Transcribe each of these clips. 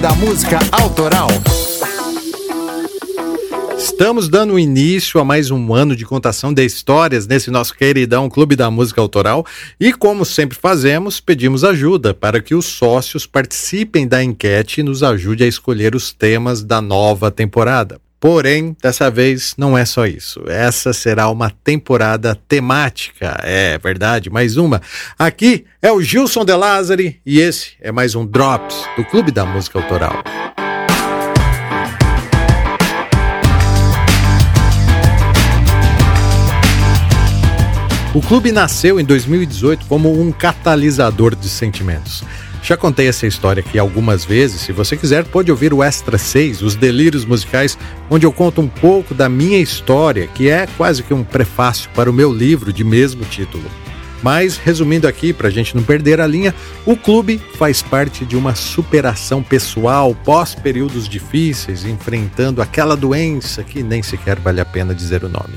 Da Música Autoral. Estamos dando início a mais um ano de contação de histórias nesse nosso queridão Clube da Música Autoral e, como sempre fazemos, pedimos ajuda para que os sócios participem da enquete e nos ajude a escolher os temas da nova temporada. Porém, dessa vez não é só isso. Essa será uma temporada temática. É verdade, mais uma. Aqui é o Gilson De Lázari e esse é mais um Drops do Clube da Música Autoral. O clube nasceu em 2018 como um catalisador de sentimentos. Já contei essa história aqui algumas vezes. Se você quiser, pode ouvir o Extra 6, Os Delírios Musicais, onde eu conto um pouco da minha história, que é quase que um prefácio para o meu livro de mesmo título. Mas, resumindo aqui, para a gente não perder a linha, o clube faz parte de uma superação pessoal pós períodos difíceis, enfrentando aquela doença que nem sequer vale a pena dizer o nome.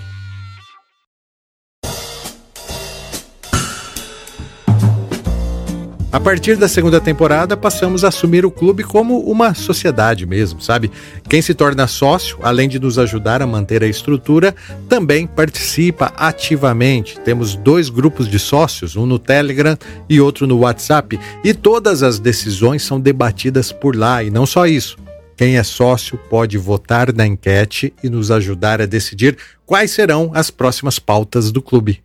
A partir da segunda temporada, passamos a assumir o clube como uma sociedade mesmo, sabe? Quem se torna sócio, além de nos ajudar a manter a estrutura, também participa ativamente. Temos dois grupos de sócios, um no Telegram e outro no WhatsApp, e todas as decisões são debatidas por lá, e não só isso. Quem é sócio pode votar na enquete e nos ajudar a decidir quais serão as próximas pautas do clube.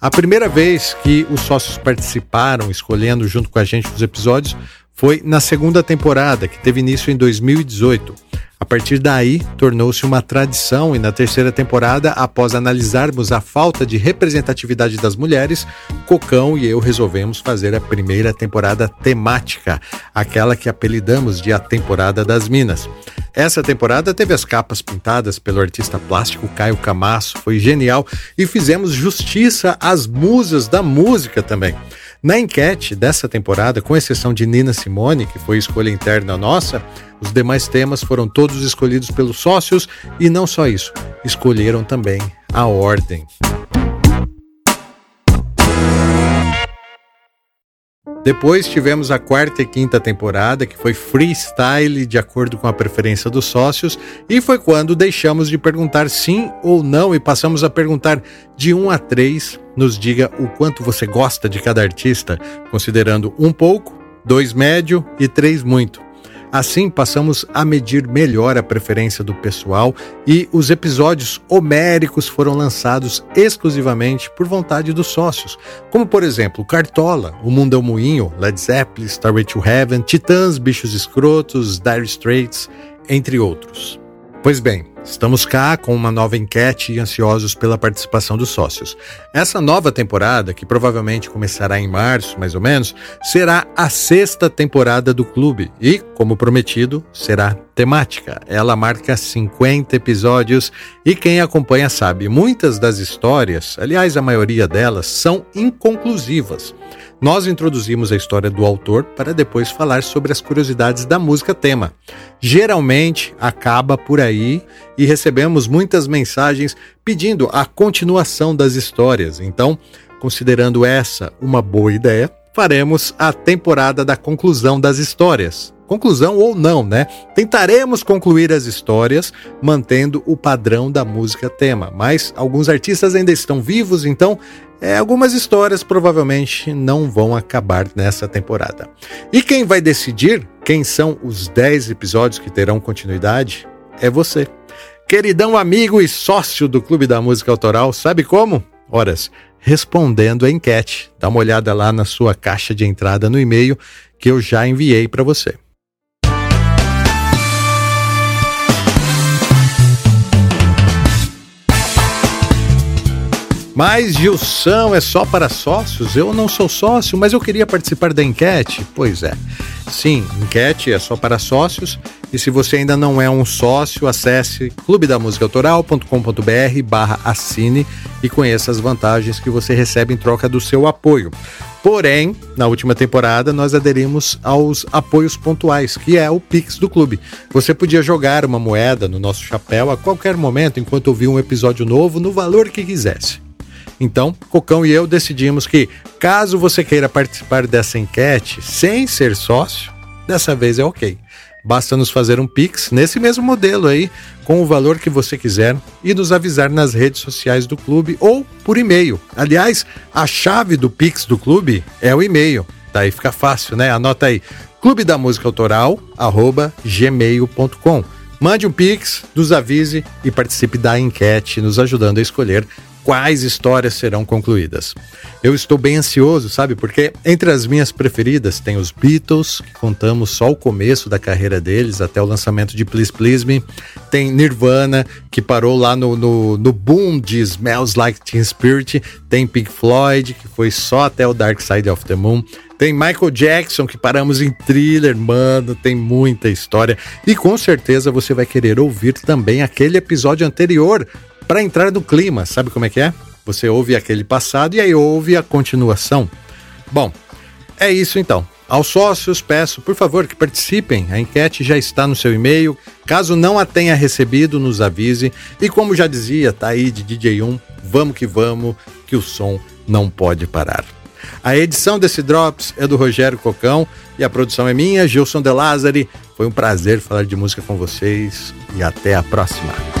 A primeira vez que os sócios participaram, escolhendo junto com a gente os episódios, foi na segunda temporada, que teve início em 2018. A partir daí, tornou-se uma tradição e na terceira temporada, após analisarmos a falta de representatividade das mulheres, Cocão e eu resolvemos fazer a primeira temporada temática, aquela que apelidamos de a temporada das Minas. Essa temporada teve as capas pintadas pelo artista plástico Caio Camasso, foi genial e fizemos justiça às musas da música também. Na enquete dessa temporada, com exceção de Nina Simone, que foi escolha interna nossa, os demais temas foram todos escolhidos pelos sócios e não só isso, escolheram também a ordem. Depois tivemos a quarta e quinta temporada, que foi freestyle de acordo com a preferência dos sócios, e foi quando deixamos de perguntar sim ou não e passamos a perguntar de 1 a 3. Nos diga o quanto você gosta de cada artista, considerando um pouco, dois médio e três muito. Assim, passamos a medir melhor a preferência do pessoal e os episódios homéricos foram lançados exclusivamente por vontade dos sócios, como por exemplo Cartola, O Mundo é o Moinho, Led Zeppelin, Starway to Heaven, Titãs, Bichos Escrotos, Dire Straits, entre outros. Pois bem, Estamos cá com uma nova enquete e ansiosos pela participação dos sócios. Essa nova temporada, que provavelmente começará em março, mais ou menos, será a sexta temporada do clube e, como prometido, será temática. Ela marca 50 episódios e quem acompanha sabe, muitas das histórias, aliás, a maioria delas, são inconclusivas. Nós introduzimos a história do autor para depois falar sobre as curiosidades da música tema. Geralmente acaba por aí e recebemos muitas mensagens pedindo a continuação das histórias. Então, considerando essa uma boa ideia, faremos a temporada da conclusão das histórias. Conclusão ou não, né? Tentaremos concluir as histórias mantendo o padrão da música tema, mas alguns artistas ainda estão vivos, então é, algumas histórias provavelmente não vão acabar nessa temporada. E quem vai decidir quem são os 10 episódios que terão continuidade é você. Queridão amigo e sócio do Clube da Música Autoral, sabe como? Horas, respondendo a enquete. Dá uma olhada lá na sua caixa de entrada no e-mail que eu já enviei para você. Mas Gilson é só para sócios? Eu não sou sócio, mas eu queria participar da enquete. Pois é. Sim, enquete é só para sócios. E se você ainda não é um sócio, acesse clubedamusicaautoral.com.br barra assine e conheça as vantagens que você recebe em troca do seu apoio. Porém, na última temporada, nós aderimos aos apoios pontuais, que é o Pix do clube. Você podia jogar uma moeda no nosso chapéu a qualquer momento enquanto ouvia um episódio novo no valor que quisesse. Então, Cocão e eu decidimos que, caso você queira participar dessa enquete sem ser sócio, dessa vez é ok. Basta nos fazer um Pix nesse mesmo modelo aí, com o valor que você quiser, e nos avisar nas redes sociais do clube ou por e-mail. Aliás, a chave do Pix do clube é o e-mail. Daí fica fácil, né? Anota aí: clube gmail.com. Mande um Pix, nos avise e participe da enquete, nos ajudando a escolher quais histórias serão concluídas. Eu estou bem ansioso, sabe? Porque entre as minhas preferidas tem os Beatles, que contamos só o começo da carreira deles, até o lançamento de Please Please Me. Tem Nirvana, que parou lá no, no, no boom de Smells Like Teen Spirit. Tem Pink Floyd, que foi só até o Dark Side of the Moon. Tem Michael Jackson, que paramos em thriller, mano, tem muita história. E com certeza você vai querer ouvir também aquele episódio anterior para entrar no clima, sabe como é que é? Você ouve aquele passado e aí ouve a continuação. Bom, é isso então. Aos sócios, peço, por favor, que participem. A enquete já está no seu e-mail. Caso não a tenha recebido, nos avise. E como já dizia tá aí de DJ1, vamos que vamos, que o som não pode parar. A edição desse Drops é do Rogério Cocão e a produção é minha, Gilson De Lázari. Foi um prazer falar de música com vocês e até a próxima.